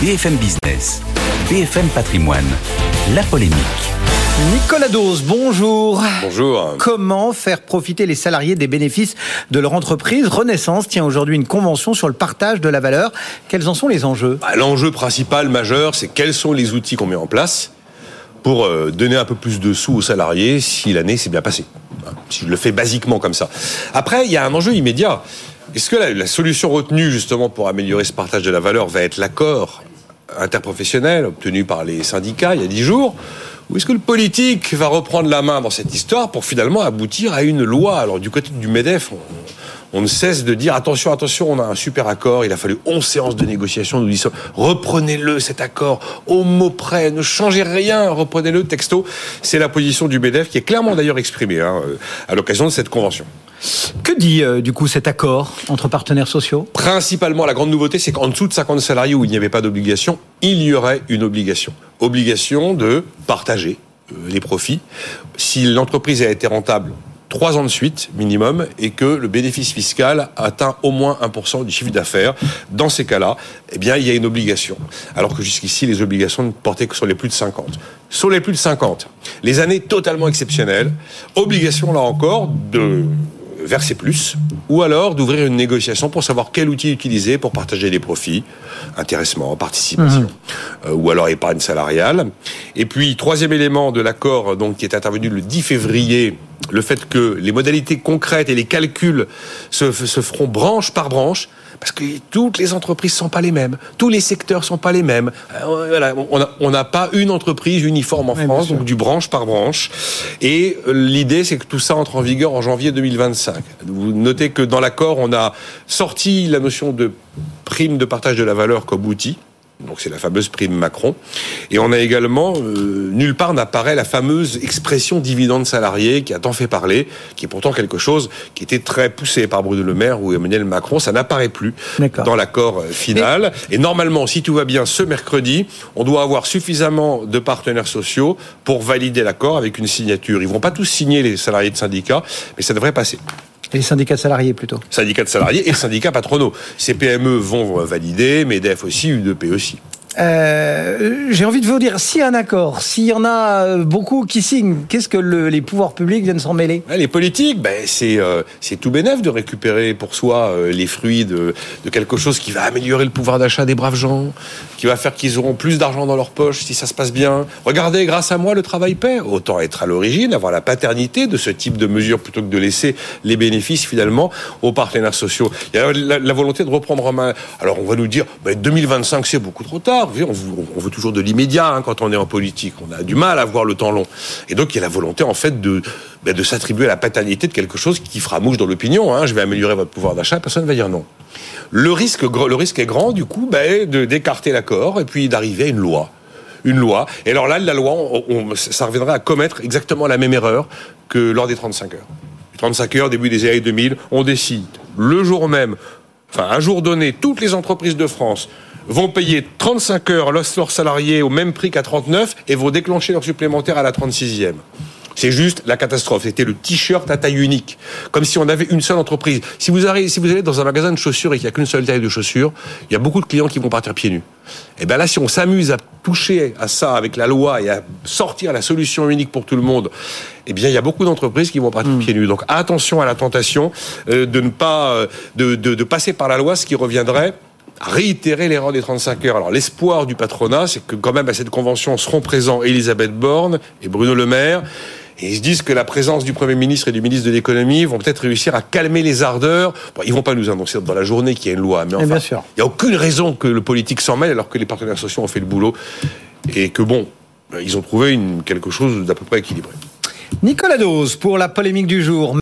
BFM Business, BFM Patrimoine, la polémique. Nicolas Dose, bonjour. Bonjour. Comment faire profiter les salariés des bénéfices de leur entreprise Renaissance tient aujourd'hui une convention sur le partage de la valeur. Quels en sont les enjeux? Bah, L'enjeu principal, majeur, c'est quels sont les outils qu'on met en place pour euh, donner un peu plus de sous aux salariés si l'année s'est bien passée. Hein, Si je le fais basiquement comme ça. Après, il y a un enjeu immédiat. Est-ce que la, la solution retenue justement pour améliorer ce partage de la valeur va être l'accord? Interprofessionnel obtenu par les syndicats il y a dix jours ou est-ce que le politique va reprendre la main dans cette histoire pour finalement aboutir à une loi? Alors du côté du MEDEF, on, ne cesse de dire attention, attention, on a un super accord, il a fallu 11 séances de négociation, nous disons reprenez-le cet accord au mot près, ne changez rien, reprenez-le texto. C'est la position du MEDEF qui est clairement d'ailleurs exprimée hein, à l'occasion de cette convention. Que dit euh, du coup cet accord entre partenaires sociaux? Principalement, la grande nouveauté, c'est qu'en dessous de 50 salariés où il n'y avait pas d'obligation, il y aurait une obligation. Obligation de partager euh, les profits. Si l'entreprise a été rentable trois ans de suite minimum et que le bénéfice fiscal atteint au moins 1% du chiffre d'affaires. Dans ces cas-là, eh bien, il y a une obligation. Alors que jusqu'ici, les obligations ne portaient que sur les plus de 50. Sur les plus de 50, les années totalement exceptionnelles, obligation là encore de verser plus, ou alors d'ouvrir une négociation pour savoir quel outil utiliser pour partager les profits, intéressement, participation, euh, ou alors épargne salariale. Et puis, troisième élément de l'accord donc qui est intervenu le 10 février, le fait que les modalités concrètes et les calculs se, se feront branche par branche, parce que toutes les entreprises sont pas les mêmes, tous les secteurs sont pas les mêmes. Euh, voilà, on n'a pas une entreprise uniforme en Oui, France, donc du branche par branche. Et euh, l'idée, c'est que tout ça entre en vigueur en janvier 2025. Vous notez que dans l'accord, on a sorti la notion de prime de partage de la valeur comme outil. Donc c'est la fameuse prime Macron. Et on a également, euh, nulle part n'apparaît la fameuse expression dividende salarié qui a tant fait parler, qui est pourtant quelque chose qui était très poussé par Bruno Le Maire ou Emmanuel Macron. Ça n'apparaît plus dans l'accord euh, final. Et normalement, si tout va bien ce mercredi, on doit avoir suffisamment de partenaires sociaux pour valider l'accord avec une signature. Ils vont pas tous signer les salariés de syndicats, mais ça devrait passer. Les syndicats salariés plutôt. Syndicats de salariés et syndicats patronaux. Ces PME vont valider, MEDEF aussi, UDP aussi. Euh, J'ai envie de vous dire, s'il y a un accord, s'il y en a euh, beaucoup qui signent, qu'est-ce que le- les pouvoirs publics viennent s'en mêler? Les politiques, ben, c'est euh, c'est tout bénef de récupérer pour soi les fruits de, quelque chose qui va améliorer le pouvoir d'achat des braves gens, qui va faire qu'ils auront plus d'argent dans leur poche si ça se passe bien. Regardez, grâce à moi, le travail paie. Autant être à l'origine, avoir la paternité de ce type de mesures plutôt que de laisser les bénéfices finalement aux partenaires sociaux. Il y a la, volonté de reprendre en main. Alors on va nous dire, ben, 2025 c'est beaucoup trop tard. On, veut- toujours de l'immédiat hein, quand on est en politique. On a du mal à voir le temps long. Et donc il y a la volonté en fait de, ben, de s'attribuer la paternité de quelque chose qui fera mouche dans l'opinion. Hein. Je vais améliorer votre pouvoir d'achat, personne ne va dire non. Le risque, le risque est grand du coup ben, d'écarter l'accord et puis d'arriver à une loi. Une loi. Et alors là, la loi, ça reviendrait à commettre exactement la même erreur que lors des 35 heures. Les 35 heures, début des années 2000, on décide le jour même, enfin un jour donné, toutes les entreprises de France vont payer 35 heures leurs salariés au même prix qu'à 39 et vont déclencher leur supplémentaire à la 36e. C'est juste la catastrophe. C'était le t-shirt à taille unique. Comme si on avait une seule entreprise. Si vous, allez, si vous allez dans un magasin de chaussures et qu'il n'y a qu'une seule taille de chaussures, il y a beaucoup de clients qui vont partir pieds nus. Et bien là, si on s'amuse à toucher à ça avec la loi et à sortir la solution unique pour tout le monde, eh bien, il y a beaucoup d'entreprises qui vont partir pieds nus. Donc, attention à la tentation euh, de ne pas, euh, de, de, de passer par la loi, ce qui reviendrait réitérer l'erreur des 35 heures. Alors l'espoir du patronat, c'est que quand même à cette convention seront présents Elisabeth Borne et Bruno Le Maire. Et ils se disent que la présence du Premier ministre et du ministre de l'économie vont peut-être réussir à calmer les ardeurs. Bon, ils vont pas nous annoncer dans la journée qu'il y a une loi, mais enfin, bien sûr. il n'y a aucune raison que le politique s'en mêle alors que les partenaires sociaux ont fait le boulot et que bon, ils ont trouvé une, quelque chose d'à peu près équilibré. Nicolas Dose pour la polémique du jour.